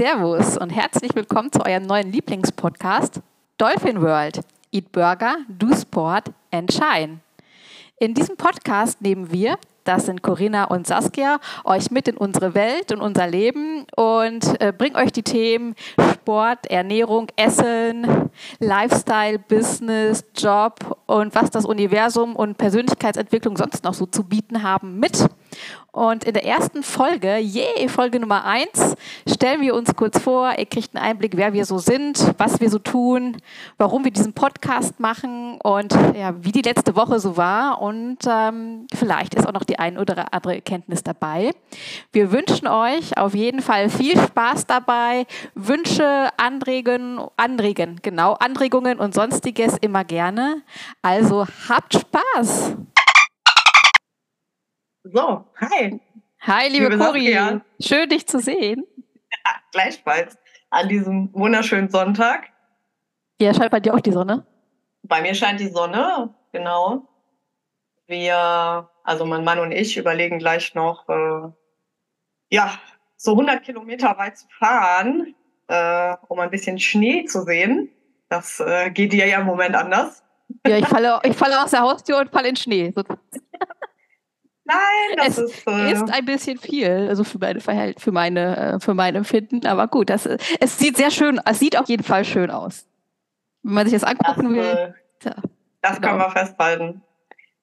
Servus und herzlich willkommen zu eurem neuen Lieblingspodcast Dolphin World. Eat Burger, Do Sport and Shine. In diesem Podcast nehmen wir, das sind Corinna und Saskia, euch mit in unsere Welt und unser Leben und äh, bringen euch die Themen Sport, Ernährung, Essen, Lifestyle, Business, Job und was das Universum und Persönlichkeitsentwicklung sonst noch so zu bieten haben mit. Und in der ersten Folge, je Folge Nummer eins, stellen wir uns kurz vor. Ihr kriegt einen Einblick, wer wir so sind, was wir so tun, warum wir diesen Podcast machen und ja, wie die letzte Woche so war. Und ähm, vielleicht ist auch noch die ein oder andere Erkenntnis dabei. Wir wünschen euch auf jeden Fall viel Spaß dabei. Wünsche, Anregen, Anregen, genau, Anregungen und sonstiges immer gerne. Also habt Spaß! So, hi. Hi, liebe, liebe Cori. Schön, dich zu sehen. Ja, gleichfalls. An diesem wunderschönen Sonntag. Ja, scheint bei dir auch die Sonne? Bei mir scheint die Sonne, genau. Wir, also mein Mann und ich, überlegen gleich noch, äh, ja, so 100 Kilometer weit zu fahren, äh, um ein bisschen Schnee zu sehen. Das äh, geht dir ja im Moment anders. Ja, ich falle, ich falle aus der Haustür und falle in Schnee. Nein, das es ist, äh, ist ein bisschen viel, also für meine Verhält für meine, äh, für mein Empfinden. Aber gut, das, es sieht sehr schön, es sieht auf jeden Fall schön aus. Wenn man sich das angucken das, will. Äh, tja, das genau. können wir festhalten.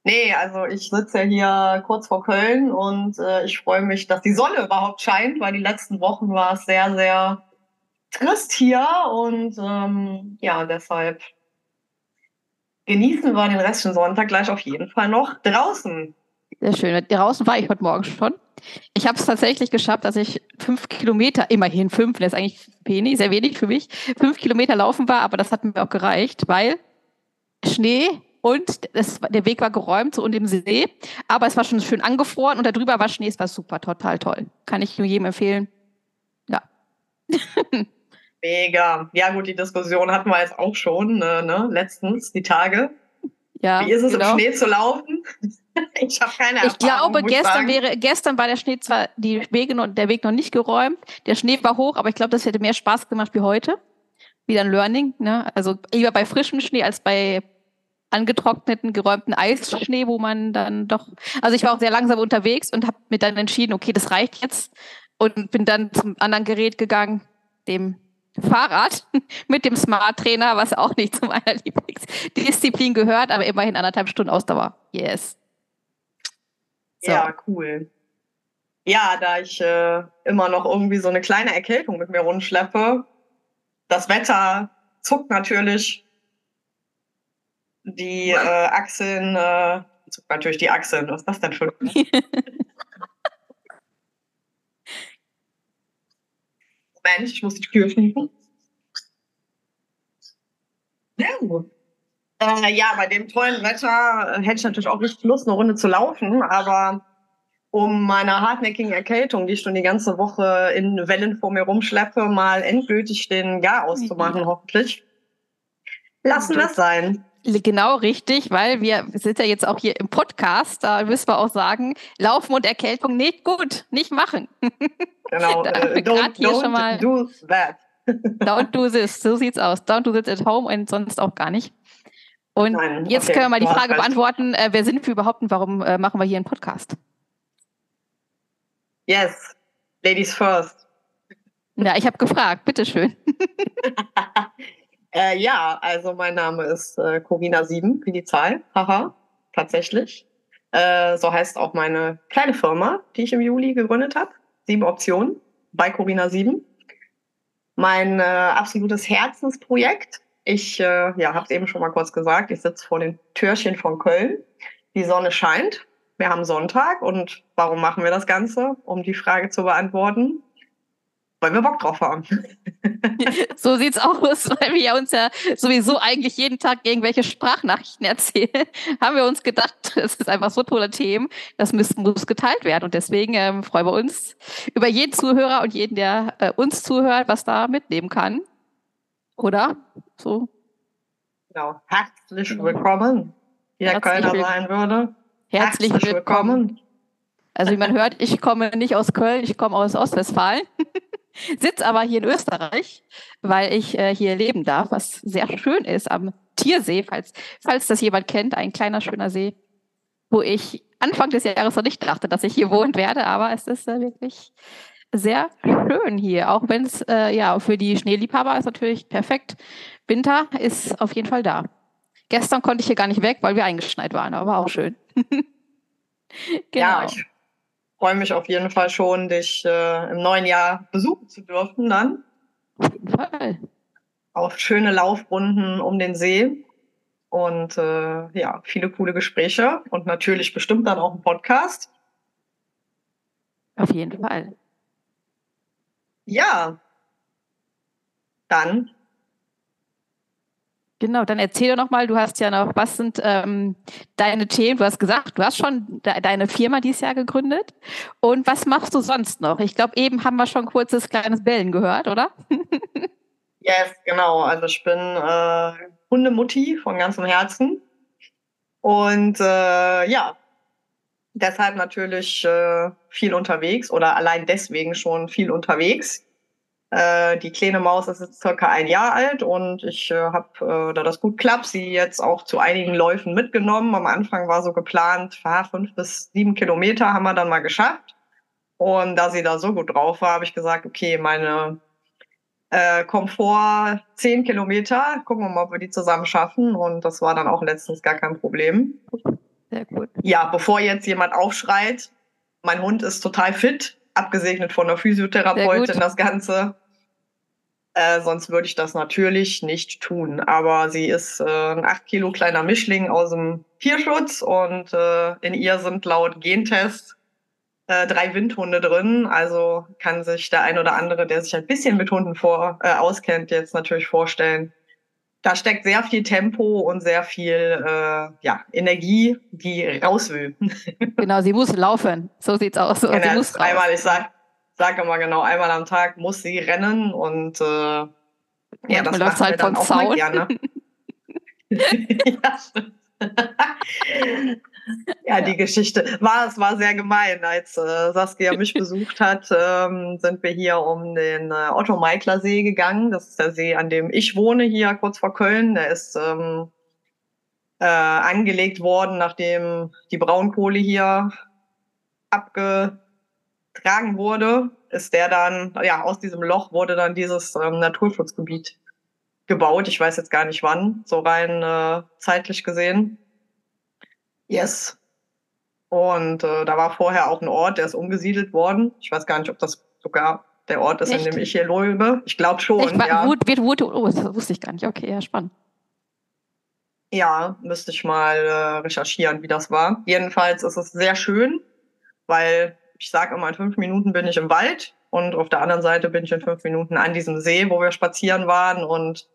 Nee, also ich sitze ja hier kurz vor Köln und äh, ich freue mich, dass die Sonne überhaupt scheint, weil die letzten Wochen war es sehr, sehr trist hier und ähm, ja, deshalb genießen wir den restlichen Sonntag gleich auf jeden Fall noch draußen. Sehr schön. Draußen war ich heute Morgen schon. Ich habe es tatsächlich geschafft, dass ich fünf Kilometer, immerhin fünf, das ist eigentlich wenig, sehr wenig für mich, fünf Kilometer laufen war, aber das hat mir auch gereicht, weil Schnee und das, der Weg war geräumt so und im See, aber es war schon schön angefroren und darüber war Schnee, es war super, total toll. Kann ich nur jedem empfehlen. Ja. Mega. Ja gut, die Diskussion hatten wir jetzt auch schon, äh, ne, letztens, die Tage. Ja, Wie ist es genau. im Schnee zu laufen? Ich habe keine Erfahrung. Ich glaube, gestern wäre, gestern war der Schnee zwar die Wege noch, der Weg noch nicht geräumt. Der Schnee war hoch, aber ich glaube, das hätte mehr Spaß gemacht wie heute. Wieder ein Learning. Ne? Also lieber bei frischem Schnee als bei angetrockneten, geräumten Eisschnee, wo man dann doch. Also ich war auch sehr langsam unterwegs und habe mir dann entschieden, okay, das reicht jetzt und bin dann zum anderen Gerät gegangen, dem Fahrrad mit dem Smart Trainer, was auch nicht zu meiner Lieblingsdisziplin gehört, aber immerhin anderthalb Stunden Ausdauer. Yes. So. Ja, cool. Ja, da ich äh, immer noch irgendwie so eine kleine Erkältung mit mir rumschleppe, das Wetter zuckt natürlich die äh, Achseln, äh, zuckt natürlich die Achseln. Was ist das denn ein Moment, ich muss die Tür schließen. Ja. Äh, ja, bei dem tollen Wetter äh, hätte ich natürlich auch richtig Lust, eine Runde zu laufen, aber um meiner hartnäckigen Erkältung, die ich schon die ganze Woche in Wellen vor mir rumschleppe, mal endgültig den Gar auszumachen, hoffentlich. Lassen wir es sein. Genau richtig, weil wir sind ja jetzt auch hier im Podcast, da müssen wir auch sagen, Laufen und Erkältung nicht gut, nicht machen. Genau, uh, don't, hier don't schon mal, do that. don't do this, so sieht's aus. Don't do this at home und sonst auch gar nicht. Und Nein, jetzt okay, können wir mal die Frage beantworten, äh, wer sind wir überhaupt und warum äh, machen wir hier einen Podcast? Yes, ladies first. Ja, ich habe gefragt, bitteschön. äh, ja, also mein Name ist äh, Corina7, wie die Zahl. Haha, tatsächlich. Äh, so heißt auch meine kleine Firma, die ich im Juli gegründet habe. Sieben Optionen bei Corina7. Mein äh, absolutes Herzensprojekt ich äh, ja, habe es eben schon mal kurz gesagt, ich sitze vor den Türchen von Köln. Die Sonne scheint. Wir haben Sonntag und warum machen wir das Ganze? Um die Frage zu beantworten, weil wir Bock drauf haben. so sieht's aus, weil wir uns ja sowieso eigentlich jeden Tag irgendwelche Sprachnachrichten erzählen, haben wir uns gedacht, es ist einfach so tolle Themen, das muss, muss geteilt werden. Und deswegen ähm, freuen wir uns über jeden Zuhörer und jeden, der äh, uns zuhört, was da mitnehmen kann. Oder? So. Genau. Herzlich genau. willkommen. Wie der Kölner sein würde. Herzlich, Herzlich willkommen. willkommen. Also wie man hört, ich komme nicht aus Köln, ich komme aus Ostwestfalen. Sitz aber hier in Österreich, weil ich äh, hier leben darf, was sehr schön ist am Tiersee, falls, falls das jemand kennt, ein kleiner schöner See, wo ich Anfang des Jahres noch nicht dachte, dass ich hier wohnen werde, aber es ist äh, wirklich sehr schön hier, auch wenn es äh, ja für die Schneeliebhaber ist natürlich perfekt. Winter ist auf jeden Fall da. Gestern konnte ich hier gar nicht weg, weil wir eingeschneit waren, aber war auch schön. genau. Ja, ich freue mich auf jeden Fall schon, dich äh, im neuen Jahr besuchen zu dürfen dann. Auf jeden Fall. Auf schöne Laufrunden um den See und äh, ja, viele coole Gespräche und natürlich bestimmt dann auch ein Podcast. Auf jeden Fall. Ja, dann Genau, dann erzähl doch nochmal, du hast ja noch, was sind ähm, deine Themen? Du hast gesagt, du hast schon de deine Firma dieses Jahr gegründet. Und was machst du sonst noch? Ich glaube, eben haben wir schon kurzes kleines Bellen gehört, oder? yes, genau. Also ich bin äh, Hundemutti von ganzem Herzen. Und äh, ja, deshalb natürlich äh, viel unterwegs oder allein deswegen schon viel unterwegs. Äh, die kleine Maus ist jetzt circa ein Jahr alt und ich äh, habe, äh, da das gut klappt, sie jetzt auch zu einigen Läufen mitgenommen. Am Anfang war so geplant, ja, fünf bis sieben Kilometer haben wir dann mal geschafft. Und da sie da so gut drauf war, habe ich gesagt, okay, meine äh, Komfort zehn Kilometer, gucken wir mal, ob wir die zusammen schaffen. Und das war dann auch letztens gar kein Problem. Sehr gut. Ja, bevor jetzt jemand aufschreit, mein Hund ist total fit, abgesegnet von der Physiotherapeutin das Ganze. Äh, sonst würde ich das natürlich nicht tun. Aber sie ist äh, ein 8 Kilo kleiner Mischling aus dem Tierschutz und äh, in ihr sind laut Gentest äh, drei Windhunde drin. Also kann sich der ein oder andere, der sich ein bisschen mit Hunden vor, äh, auskennt, jetzt natürlich vorstellen, da steckt sehr viel Tempo und sehr viel äh, ja, Energie, die raus will. genau, sie muss laufen. So sieht's aus. Genau, sie muss einmal, ich sag, sage immer genau, einmal am Tag muss sie rennen und äh, ja, ja das macht halt von Zaun. mal gerne. Ja, die Geschichte war, es war sehr gemein. Als äh, Saskia mich besucht hat, ähm, sind wir hier um den äh, Otto Meikler See gegangen. Das ist der See, an dem ich wohne, hier kurz vor Köln. Der ist ähm, äh, angelegt worden, nachdem die Braunkohle hier abgetragen wurde. Ist der dann, ja, aus diesem Loch wurde dann dieses ähm, Naturschutzgebiet gebaut. Ich weiß jetzt gar nicht wann, so rein äh, zeitlich gesehen. Yes. Und äh, da war vorher auch ein Ort, der ist umgesiedelt worden. Ich weiß gar nicht, ob das sogar der Ort ist, Echt? in dem ich hier lebe. Ich glaube schon. Echt? Ja. Wo, wo, wo, oh, das wusste ich gar nicht. Okay, ja, spannend. Ja, müsste ich mal äh, recherchieren, wie das war. Jedenfalls ist es sehr schön, weil ich sage immer, in fünf Minuten bin ich im Wald und auf der anderen Seite bin ich in fünf Minuten an diesem See, wo wir spazieren waren und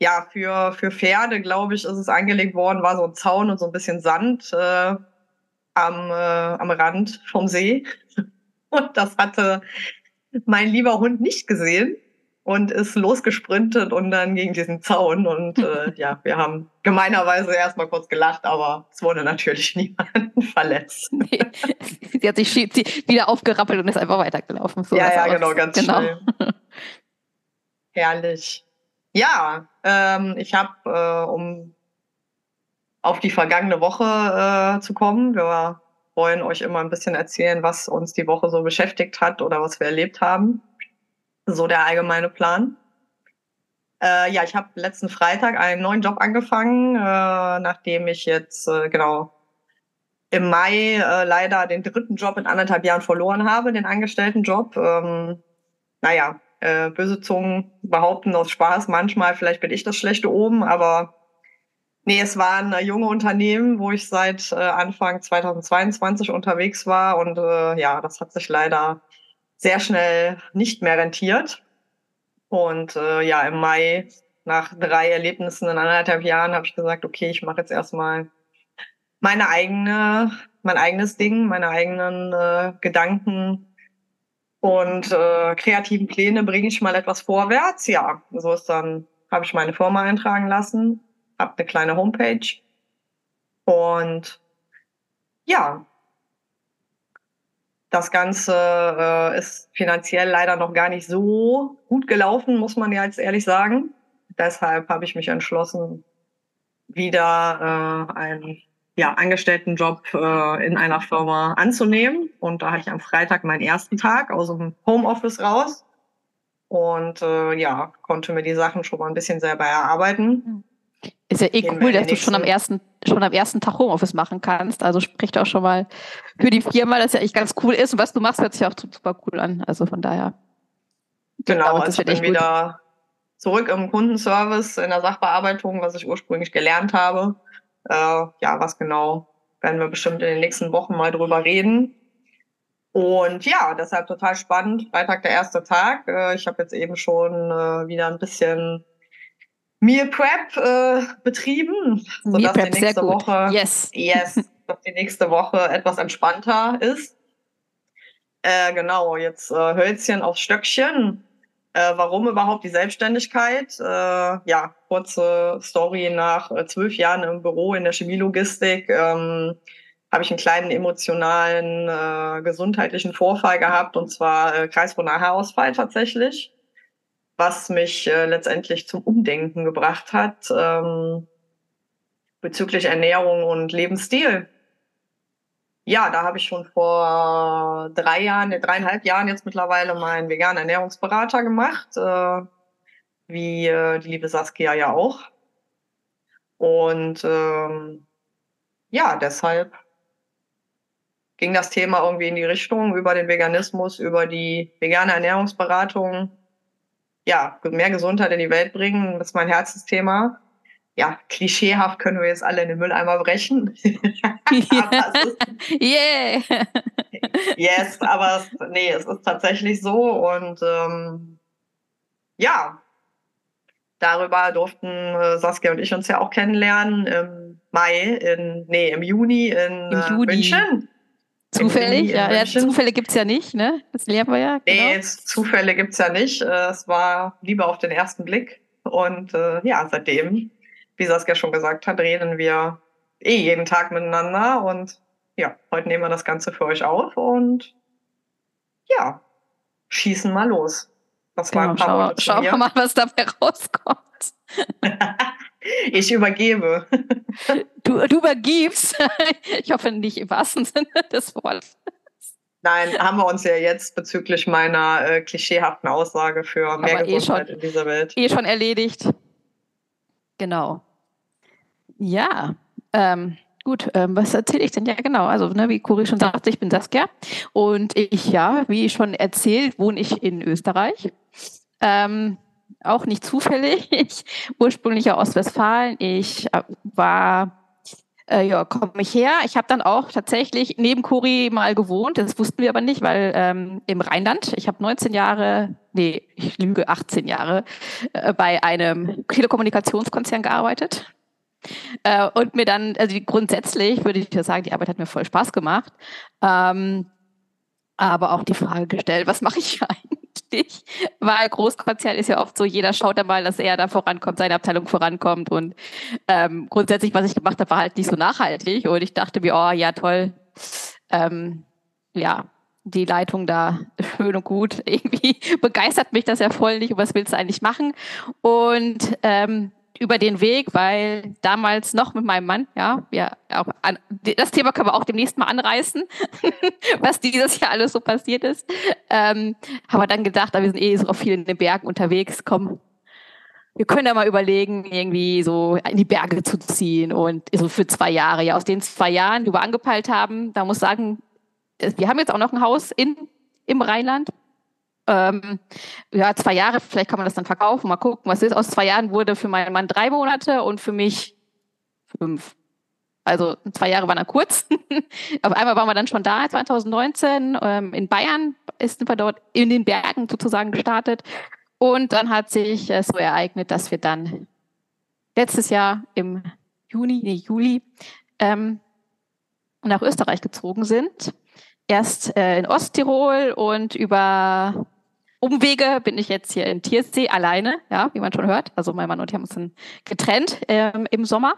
ja, für, für Pferde, glaube ich, ist es angelegt worden, war so ein Zaun und so ein bisschen Sand äh, am, äh, am Rand vom See. Und das hatte mein lieber Hund nicht gesehen und ist losgesprintet und dann gegen diesen Zaun. Und äh, ja, wir haben gemeinerweise erstmal kurz gelacht, aber es wurde natürlich niemand verletzt. Nee, sie hat sich wieder aufgerappelt und ist einfach weitergelaufen. So ja, ja, genau, ganz genau. schnell. Herrlich. Ja, ähm, ich habe, äh, um auf die vergangene Woche äh, zu kommen, wir wollen euch immer ein bisschen erzählen, was uns die Woche so beschäftigt hat oder was wir erlebt haben. So der allgemeine Plan. Äh, ja, ich habe letzten Freitag einen neuen Job angefangen, äh, nachdem ich jetzt äh, genau im Mai äh, leider den dritten Job in anderthalb Jahren verloren habe, den Angestelltenjob. Ähm, naja, äh, böse Zungen behaupten aus Spaß manchmal, vielleicht bin ich das schlechte oben, aber nee, es waren äh, junge Unternehmen, wo ich seit äh, Anfang 2022 unterwegs war und äh, ja, das hat sich leider sehr schnell nicht mehr rentiert. Und äh, ja, im Mai nach drei Erlebnissen in anderthalb Jahren habe ich gesagt, okay, ich mache jetzt erstmal meine eigene, mein eigenes Ding, meine eigenen äh, Gedanken und äh, kreativen Pläne bringe ich mal etwas vorwärts. Ja, so ist dann, habe ich meine Firma eintragen lassen, habe eine kleine Homepage und ja, Das Ganze äh, ist finanziell leider noch gar nicht so gut gelaufen, muss man ja jetzt ehrlich sagen. Deshalb habe ich mich entschlossen, wieder äh, einen ja, Angestelltenjob äh, in einer Firma anzunehmen. Und da hatte ich am Freitag meinen ersten Tag aus dem Homeoffice raus und äh, ja, konnte mir die Sachen schon mal ein bisschen selber erarbeiten. Ist ja eh Gehen cool, dass du schon am ersten schon am ersten Tag Homeoffice machen kannst. Also spricht auch schon mal für die Firma, dass ja echt ganz cool ist. Und was du machst, hört sich auch super cool an. Also von daher. Genau, also ich bin wieder zurück im Kundenservice, in der Sachbearbeitung, was ich ursprünglich gelernt habe. Äh, ja, was genau, werden wir bestimmt in den nächsten Wochen mal drüber reden. Und ja, deshalb total spannend. Freitag der erste Tag. Äh, ich habe jetzt eben schon äh, wieder ein bisschen Meal Prep äh, betrieben, sodass Prep, die nächste Woche, yes. yes, dass die nächste Woche etwas entspannter ist. Äh, genau, jetzt äh, Hölzchen aufs Stöckchen. Äh, warum überhaupt die Selbstständigkeit? Äh, ja, kurze Story nach äh, zwölf Jahren im Büro in der Chemielogistik. Ähm, habe ich einen kleinen emotionalen, äh, gesundheitlichen Vorfall gehabt, und zwar äh, Haarausfall tatsächlich, was mich äh, letztendlich zum Umdenken gebracht hat ähm, bezüglich Ernährung und Lebensstil. Ja, da habe ich schon vor drei Jahren, dreieinhalb Jahren jetzt mittlerweile meinen veganen Ernährungsberater gemacht, äh, wie äh, die liebe Saskia ja auch. Und ähm, ja, deshalb ging das Thema irgendwie in die Richtung über den Veganismus, über die vegane Ernährungsberatung. Ja, mehr Gesundheit in die Welt bringen, das ist mein Herzensthema. Ja, klischeehaft können wir jetzt alle in den Mülleimer brechen. yeah. yes, aber es, nee, es ist tatsächlich so und ähm, ja, darüber durften äh, Saskia und ich uns ja auch kennenlernen im Mai, in, nee, im Juni in Im Juni. München. Zufällig? Ja, ja, Zufälle gibt es ja nicht, ne? Das lernen wir ja. Genau. Nee, Zufälle gibt es ja nicht. Äh, es war lieber auf den ersten Blick. Und äh, ja, seitdem, wie Saskia schon gesagt hat, reden wir eh jeden Tag miteinander. Und ja, heute nehmen wir das Ganze für euch auf und ja, schießen mal los. Das war genau, ein paar schau, Schauen wir mal, was dabei rauskommt. Ich übergebe. Du, du übergibst. Ich hoffe nicht im wahrsten Sinne des Wortes. Nein, haben wir uns ja jetzt bezüglich meiner äh, klischeehaften Aussage für mehr Aber eh Gesundheit eh schon, in dieser Welt. Eh schon erledigt. Genau. Ja, ähm, gut, ähm, was erzähle ich denn? Ja, genau. Also, ne, wie Cori schon sagte, ich bin Saskia. Und ich, ja, wie schon erzählt, wohne ich in Österreich. Ähm, auch nicht zufällig. Ich ursprünglich ja Ostwestfalen. Ich äh, war äh, ja, komme ich her. Ich habe dann auch tatsächlich neben Kuri mal gewohnt. Das wussten wir aber nicht, weil ähm, im Rheinland, ich habe 19 Jahre, nee, ich lüge, 18 Jahre äh, bei einem Telekommunikationskonzern gearbeitet. Äh, und mir dann, also grundsätzlich würde ich sagen, die Arbeit hat mir voll Spaß gemacht. Ähm, aber auch die Frage gestellt, was mache ich eigentlich? weil Großkonzern ist ja oft so, jeder schaut da mal, dass er da vorankommt, seine Abteilung vorankommt und ähm, grundsätzlich, was ich gemacht habe, war halt nicht so nachhaltig und ich dachte mir, oh ja, toll, ähm, ja, die Leitung da schön und gut. Irgendwie begeistert mich das ja voll nicht. Und was willst du eigentlich machen? Und ähm, über den Weg, weil damals noch mit meinem Mann, ja, ja, auch an, das Thema können wir auch demnächst mal anreißen, was dieses Jahr alles so passiert ist. Ähm, haben wir dann gedacht, wir sind eh so viel in den Bergen unterwegs, komm, wir können ja mal überlegen, irgendwie so in die Berge zu ziehen und so für zwei Jahre. Ja, aus den zwei Jahren, die wir angepeilt haben, da muss sagen, wir haben jetzt auch noch ein Haus in, im Rheinland ähm, ja, zwei Jahre, vielleicht kann man das dann verkaufen, mal gucken, was ist. Aus zwei Jahren wurde für meinen Mann drei Monate und für mich fünf. Also zwei Jahre waren dann kurz. Auf einmal waren wir dann schon da, 2019. Ähm, in Bayern ist wir dort in den Bergen sozusagen gestartet. Und dann hat sich äh, so ereignet, dass wir dann letztes Jahr im Juni, nee, Juli ähm, nach Österreich gezogen sind. Erst äh, in Osttirol und über Umwege bin ich jetzt hier in Tiersee alleine, ja, wie man schon hört. Also mein Mann und ich haben uns dann getrennt ähm, im Sommer.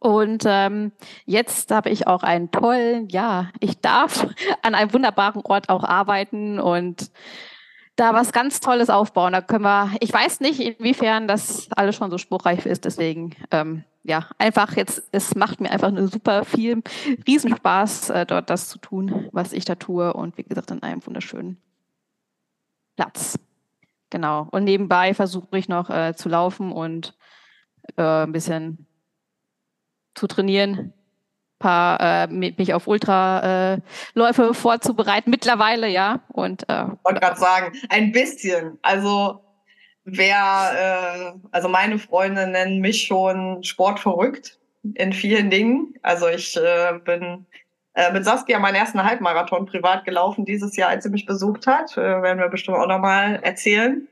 Und ähm, jetzt habe ich auch einen tollen, ja, ich darf an einem wunderbaren Ort auch arbeiten und da was ganz Tolles aufbauen. Da können wir, ich weiß nicht, inwiefern das alles schon so spruchreif ist, deswegen ähm, ja, einfach jetzt, es macht mir einfach nur super viel Riesenspaß, äh, dort das zu tun, was ich da tue und wie gesagt, an einem wunderschönen Platz. Genau. Und nebenbei versuche ich noch äh, zu laufen und äh, ein bisschen zu trainieren, paar äh, mich auf Ultraläufe äh, vorzubereiten mittlerweile, ja. Und äh, wollte gerade sagen, ein bisschen. Also wer, äh, also meine Freunde nennen mich schon sportverrückt in vielen Dingen. Also ich äh, bin äh, mit Saskia meinen ersten Halbmarathon privat gelaufen dieses Jahr, als sie mich besucht hat. Äh, werden wir bestimmt auch nochmal erzählen.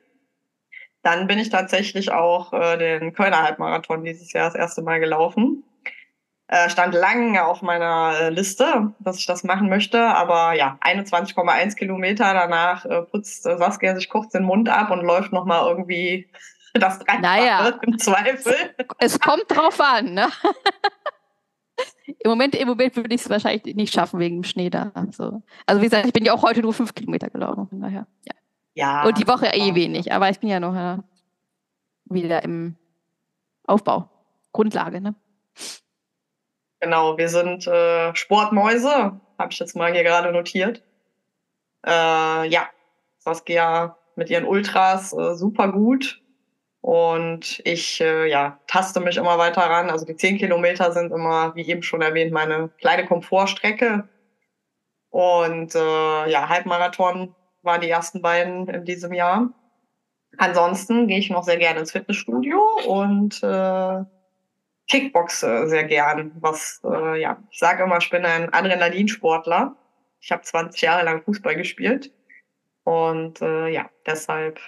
Dann bin ich tatsächlich auch äh, den Kölner Halbmarathon dieses Jahr das erste Mal gelaufen. Äh, stand lange auf meiner äh, Liste, dass ich das machen möchte. Aber ja, 21,1 Kilometer danach äh, putzt äh, Saskia sich kurz den Mund ab und läuft nochmal irgendwie das Dreifache naja, im Zweifel. Es, es kommt drauf an, ne? Im Moment, Im Moment würde ich es wahrscheinlich nicht schaffen wegen dem Schnee da. Also, also wie gesagt, ich bin ja auch heute nur fünf Kilometer gelaufen. Von daher, ja. ja. Und die Woche eh wenig, aber ich bin ja noch ja, wieder im Aufbau. Grundlage, ne? Genau, wir sind äh, Sportmäuse, habe ich jetzt mal hier gerade notiert. Äh, ja, Saskia mit ihren Ultras äh, super gut. Und ich äh, ja, taste mich immer weiter ran. Also die 10 Kilometer sind immer, wie eben schon erwähnt, meine kleine Komfortstrecke. Und äh, ja, Halbmarathon waren die ersten beiden in diesem Jahr. Ansonsten gehe ich noch sehr gerne ins Fitnessstudio und äh, Kickboxe sehr gern. Was, äh, ja, ich sage immer, ich bin ein Adrenalinsportler. Ich habe 20 Jahre lang Fußball gespielt. Und äh, ja, deshalb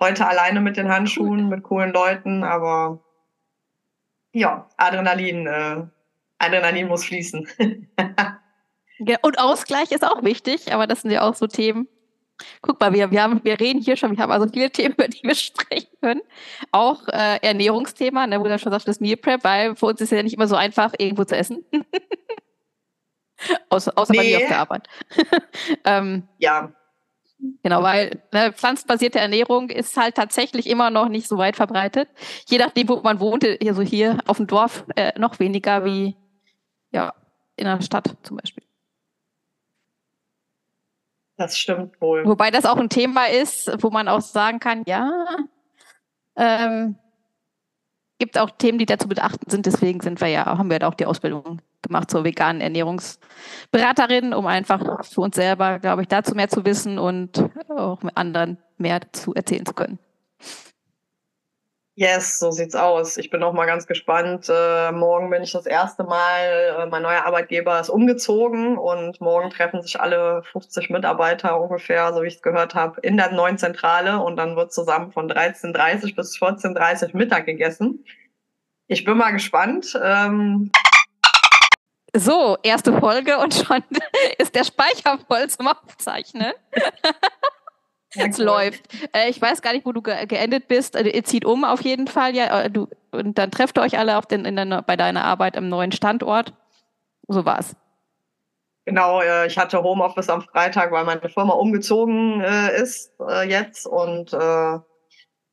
heute alleine mit den Handschuhen, mit coolen Leuten, aber ja, Adrenalin, äh, Adrenalin muss fließen. ja, und Ausgleich ist auch wichtig, aber das sind ja auch so Themen, Guck mal, wir, wir, haben, wir reden hier schon, wir haben also viele Themen, über die wir sprechen können. Auch äh, Ernährungsthema, ne, wo du schon sagst, das Meal Prep, weil für uns ist es ja nicht immer so einfach, irgendwo zu essen. außer außer nee. bei dir auf der Arbeit. ähm, ja. Genau, weil ne, pflanzenbasierte Ernährung ist halt tatsächlich immer noch nicht so weit verbreitet. Je nachdem, wo man wohnt, also hier auf dem Dorf äh, noch weniger wie ja, in der Stadt zum Beispiel. Das stimmt wohl. Wobei das auch ein Thema ist, wo man auch sagen kann, ja, ähm, gibt auch Themen, die dazu beachten sind. Deswegen sind wir ja, haben wir auch die Ausbildung gemacht zur veganen Ernährungsberaterin, um einfach für uns selber, glaube ich, dazu mehr zu wissen und auch mit anderen mehr zu erzählen zu können. Yes, so sieht's aus. Ich bin auch mal ganz gespannt. Äh, morgen bin ich das erste Mal, äh, mein neuer Arbeitgeber ist umgezogen und morgen treffen sich alle 50 Mitarbeiter ungefähr, so wie ich es gehört habe, in der neuen Zentrale und dann wird zusammen von 13.30 bis 14.30 Mittag gegessen. Ich bin mal gespannt. Ähm so, erste Folge und schon ist der Speicher voll zum Aufzeichnen. es läuft. Äh, ich weiß gar nicht, wo du ge geendet bist. Also, ihr zieht um auf jeden Fall, ja. Äh, du, und dann trefft ihr euch alle auf den, in der, bei deiner Arbeit am neuen Standort. So war's. Genau, äh, ich hatte Homeoffice am Freitag, weil meine Firma umgezogen äh, ist äh, jetzt. Und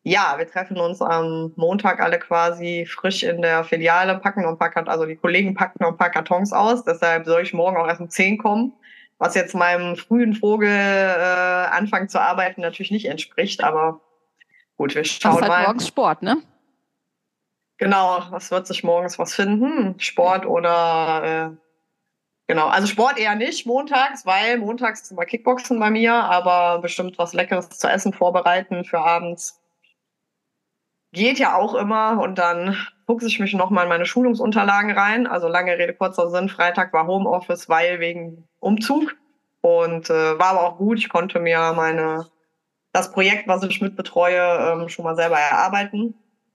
ja, wir treffen uns am Montag alle quasi frisch in der Filiale, packen noch ein paar Kartons, also die Kollegen packen noch ein paar Kartons aus. Deshalb soll ich morgen auch erst um 10 kommen was jetzt meinem frühen Vogel äh, Anfang zu arbeiten natürlich nicht entspricht, aber gut, wir schauen halt mal. morgens Sport, ne? Genau, was wird sich morgens was finden? Sport oder äh, genau, also Sport eher nicht montags, weil montags ist immer Kickboxen bei mir, aber bestimmt was Leckeres zu essen vorbereiten für abends. Geht ja auch immer und dann fuchse ich mich nochmal in meine Schulungsunterlagen rein. Also lange Rede, kurzer Sinn. Freitag war Homeoffice, weil wegen Umzug. Und äh, war aber auch gut. Ich konnte mir meine, das Projekt, was ich mitbetreue, ähm, schon mal selber erarbeiten.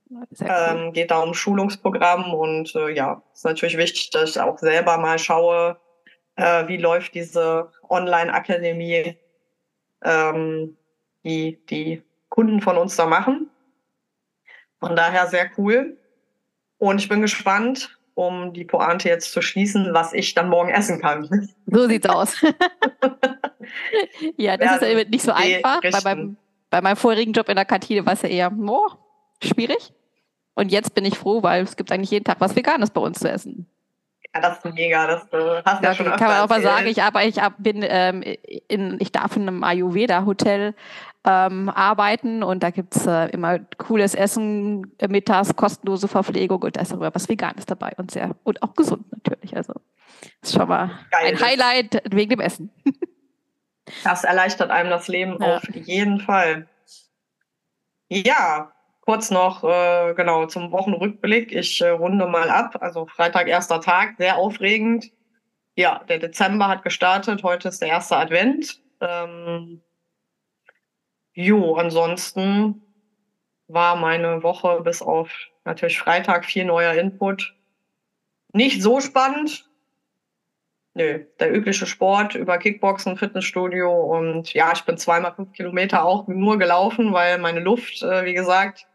Cool. Ähm, geht da um Schulungsprogramm und äh, ja, ist natürlich wichtig, dass ich auch selber mal schaue, äh, wie läuft diese Online-Akademie, ähm, die die Kunden von uns da machen. Von daher sehr cool. Und ich bin gespannt, um die Pointe jetzt zu schließen, was ich dann morgen essen kann. So sieht's aus. ja, das ja, ist nicht so einfach. Bei meinem, bei meinem vorigen Job in der Kantine war es ja eher oh, schwierig. Und jetzt bin ich froh, weil es gibt eigentlich jeden Tag was Veganes bei uns zu essen. Ja, das ist mega. Das äh, hast du ja, schon Kann man auch mal sagen, ich, aber ich bin ähm, in, ich darf in einem Ayurveda-Hotel ähm, arbeiten und da gibt es äh, immer cooles Essen, äh, mittags, kostenlose Verpflegung und da ist auch immer was Veganes dabei und sehr und auch gesund natürlich. Also ist schon mal Geil, ein Highlight wegen dem Essen. Das erleichtert einem das Leben ja. auf jeden Fall. Ja, kurz noch äh, genau zum Wochenrückblick. Ich äh, runde mal ab. Also Freitag, erster Tag, sehr aufregend. Ja, der Dezember hat gestartet. Heute ist der erste Advent. Ähm, jo, ansonsten war meine Woche bis auf natürlich Freitag viel neuer Input. Nicht so spannend, Nö, der übliche Sport über Kickboxen, Fitnessstudio und ja, ich bin zweimal fünf Kilometer auch nur gelaufen, weil meine Luft, äh, wie gesagt,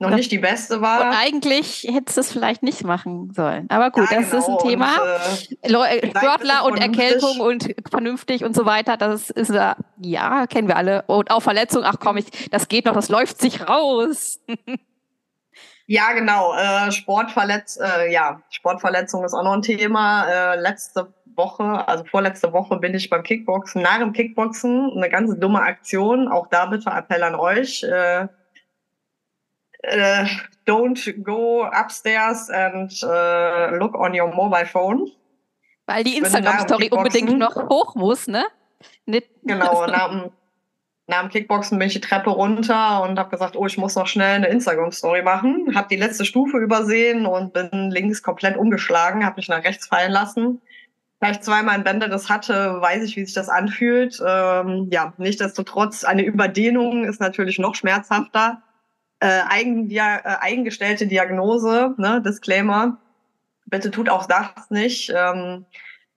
noch nicht die beste war. Und eigentlich hättest du es vielleicht nicht machen sollen. Aber gut, ja, das genau. ist ein Thema. Und, äh, äh Sportler und Erkältung und vernünftig und so weiter, das ist äh, ja, kennen wir alle. Und auch Verletzung, ach komm, ich, das geht noch, das läuft sich raus. Ja, genau. Äh, Sportverletz, äh, ja, Sportverletzung ist auch noch ein Thema. Äh, letzte Woche, also vorletzte Woche bin ich beim Kickboxen, nach dem Kickboxen, eine ganz dumme Aktion. Auch da bitte Appell an euch. Äh, don't go upstairs and uh, look on your mobile phone. Weil die Instagram-Story unbedingt noch hoch muss, ne? Nicht genau, nach dem, nach dem Kickboxen bin ich die Treppe runter und habe gesagt, oh, ich muss noch schnell eine Instagram-Story machen. Habe die letzte Stufe übersehen und bin links komplett umgeschlagen, habe mich nach rechts fallen lassen. Da ich zweimal ein Bänderriss hatte, weiß ich, wie sich das anfühlt. Ähm, ja, nichtsdestotrotz, eine Überdehnung ist natürlich noch schmerzhafter. Äh, eigendia äh, eigengestellte Diagnose, ne, Disclaimer. Bitte tut auch das nicht. Ähm,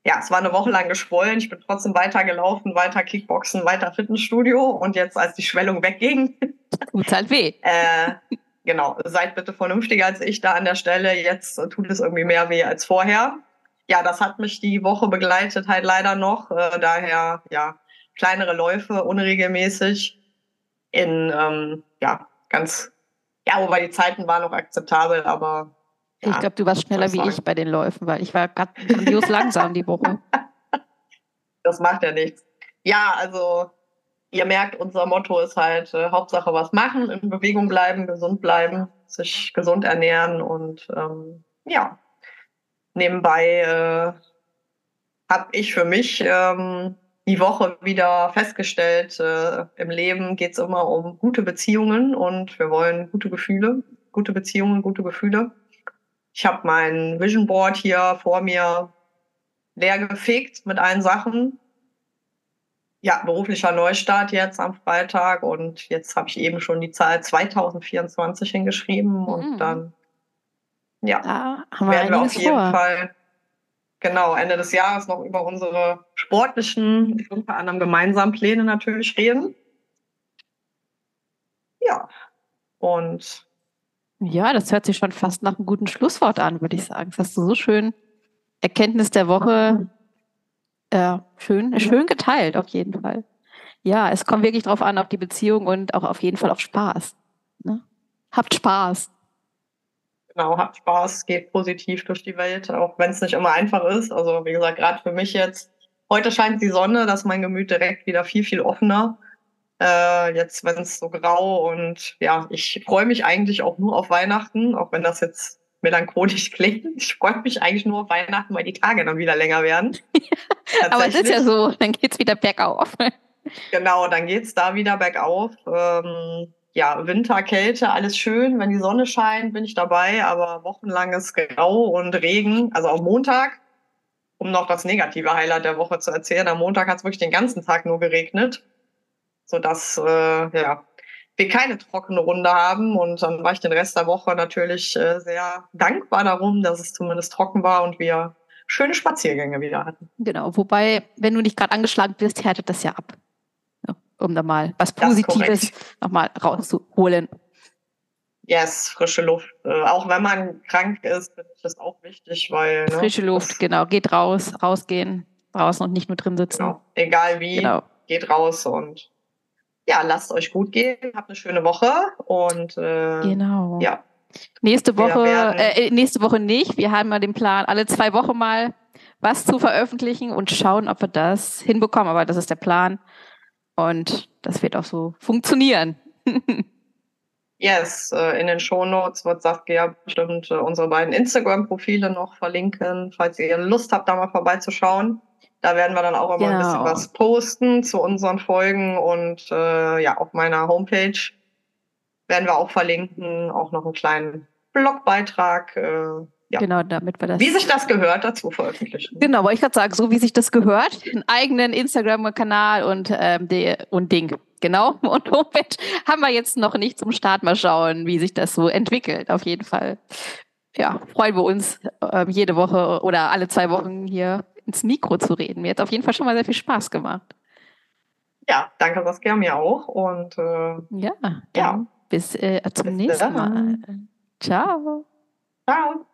ja, es war eine Woche lang geschwollen. Ich bin trotzdem weiter gelaufen, weiter Kickboxen, weiter Fitnessstudio. Und jetzt, als die Schwellung wegging. Tut halt weh. äh, genau, seid bitte vernünftiger als ich da an der Stelle. Jetzt tut es irgendwie mehr weh als vorher ja, das hat mich die Woche begleitet halt leider noch. Äh, daher, ja, kleinere Läufe, unregelmäßig. In, ähm, ja, ganz, ja, wobei die Zeiten waren noch akzeptabel, aber. Ja, ich glaube, du warst schneller wie ich bei den Läufen, weil ich war grandios langsam die Woche. Das macht ja nichts. Ja, also ihr merkt, unser Motto ist halt äh, Hauptsache was machen, in Bewegung bleiben, gesund bleiben, sich gesund ernähren und ähm, ja, nebenbei äh, habe ich für mich ähm, die Woche wieder festgestellt, äh, im Leben geht es immer um gute Beziehungen und wir wollen gute Gefühle, gute Beziehungen, gute Gefühle. Ich habe mein Vision Board hier vor mir leer gefegt mit allen Sachen. Ja, beruflicher Neustart jetzt am Freitag und jetzt habe ich eben schon die Zahl 2024 hingeschrieben mhm. und dann ja, da haben wir, werden wir auf jeden vor. Fall genau Ende des Jahres noch über unsere sportlichen, unter anderem gemeinsamen Pläne natürlich reden. Ja, und ja, das hört sich schon fast nach einem guten Schlusswort an, würde ich sagen. Das hast du so schön Erkenntnis der Woche äh, schön, schön geteilt, auf jeden Fall. Ja, es kommt wirklich drauf an, auf die Beziehung und auch auf jeden Fall auf Spaß. Ne? Habt Spaß. Genau, habt Spaß, geht positiv durch die Welt, auch wenn es nicht immer einfach ist. Also wie gesagt, gerade für mich jetzt, heute scheint die Sonne, dass mein Gemüt direkt wieder viel, viel offener. Äh, jetzt, wenn es so grau und ja, ich freue mich eigentlich auch nur auf Weihnachten, auch wenn das jetzt melancholisch klingt. Ich freue mich eigentlich nur auf Weihnachten, weil die Tage dann wieder länger werden. Aber es ist ja so, dann geht's wieder bergauf. genau, dann geht's da wieder bergauf. Ähm, ja, Winterkälte, alles schön. Wenn die Sonne scheint, bin ich dabei, aber wochenlanges Grau und Regen, also am Montag, um noch das negative Highlight der Woche zu erzählen, am Montag hat es wirklich den ganzen Tag nur geregnet, sodass äh, ja, wir keine trockene Runde haben. Und dann war ich den Rest der Woche natürlich äh, sehr dankbar darum, dass es zumindest trocken war und wir schöne Spaziergänge wieder hatten. Genau, wobei, wenn du nicht gerade angeschlagen bist, härtet das ja ab um da mal was Positives nochmal rauszuholen. Yes, frische Luft. Äh, auch wenn man krank ist, finde ich das auch wichtig, weil. Ne, frische Luft, genau. Geht raus, rausgehen, draußen und nicht nur drin sitzen. Genau. Egal wie, genau. geht raus und ja, lasst euch gut gehen, habt eine schöne Woche und äh, genau. ja. Nächste Woche, äh, äh, nächste Woche nicht. Wir haben mal den Plan, alle zwei Wochen mal was zu veröffentlichen und schauen, ob wir das hinbekommen. Aber das ist der Plan. Und das wird auch so funktionieren. yes, äh, in den Shownotes wird Saskia bestimmt äh, unsere beiden Instagram-Profile noch verlinken, falls ihr Lust habt, da mal vorbeizuschauen. Da werden wir dann auch immer genau. ein bisschen genau. was posten zu unseren Folgen und äh, ja, auf meiner Homepage werden wir auch verlinken, auch noch einen kleinen Blogbeitrag. Äh, ja. Genau, damit wir das. Wie sich das gehört, dazu veröffentlichen. Genau, wollte ich gerade sagen, so wie sich das gehört, einen eigenen Instagram-Kanal und, ähm, und Ding. Genau. Und Homepage haben wir jetzt noch nicht zum Start. Mal schauen, wie sich das so entwickelt. Auf jeden Fall. Ja, freuen wir uns äh, jede Woche oder alle zwei Wochen hier ins Mikro zu reden. Mir hat auf jeden Fall schon mal sehr viel Spaß gemacht. Ja, danke Saskia, mir auch. Und äh, ja, ja. bis äh, zum bis nächsten Mal. Ciao. Ciao.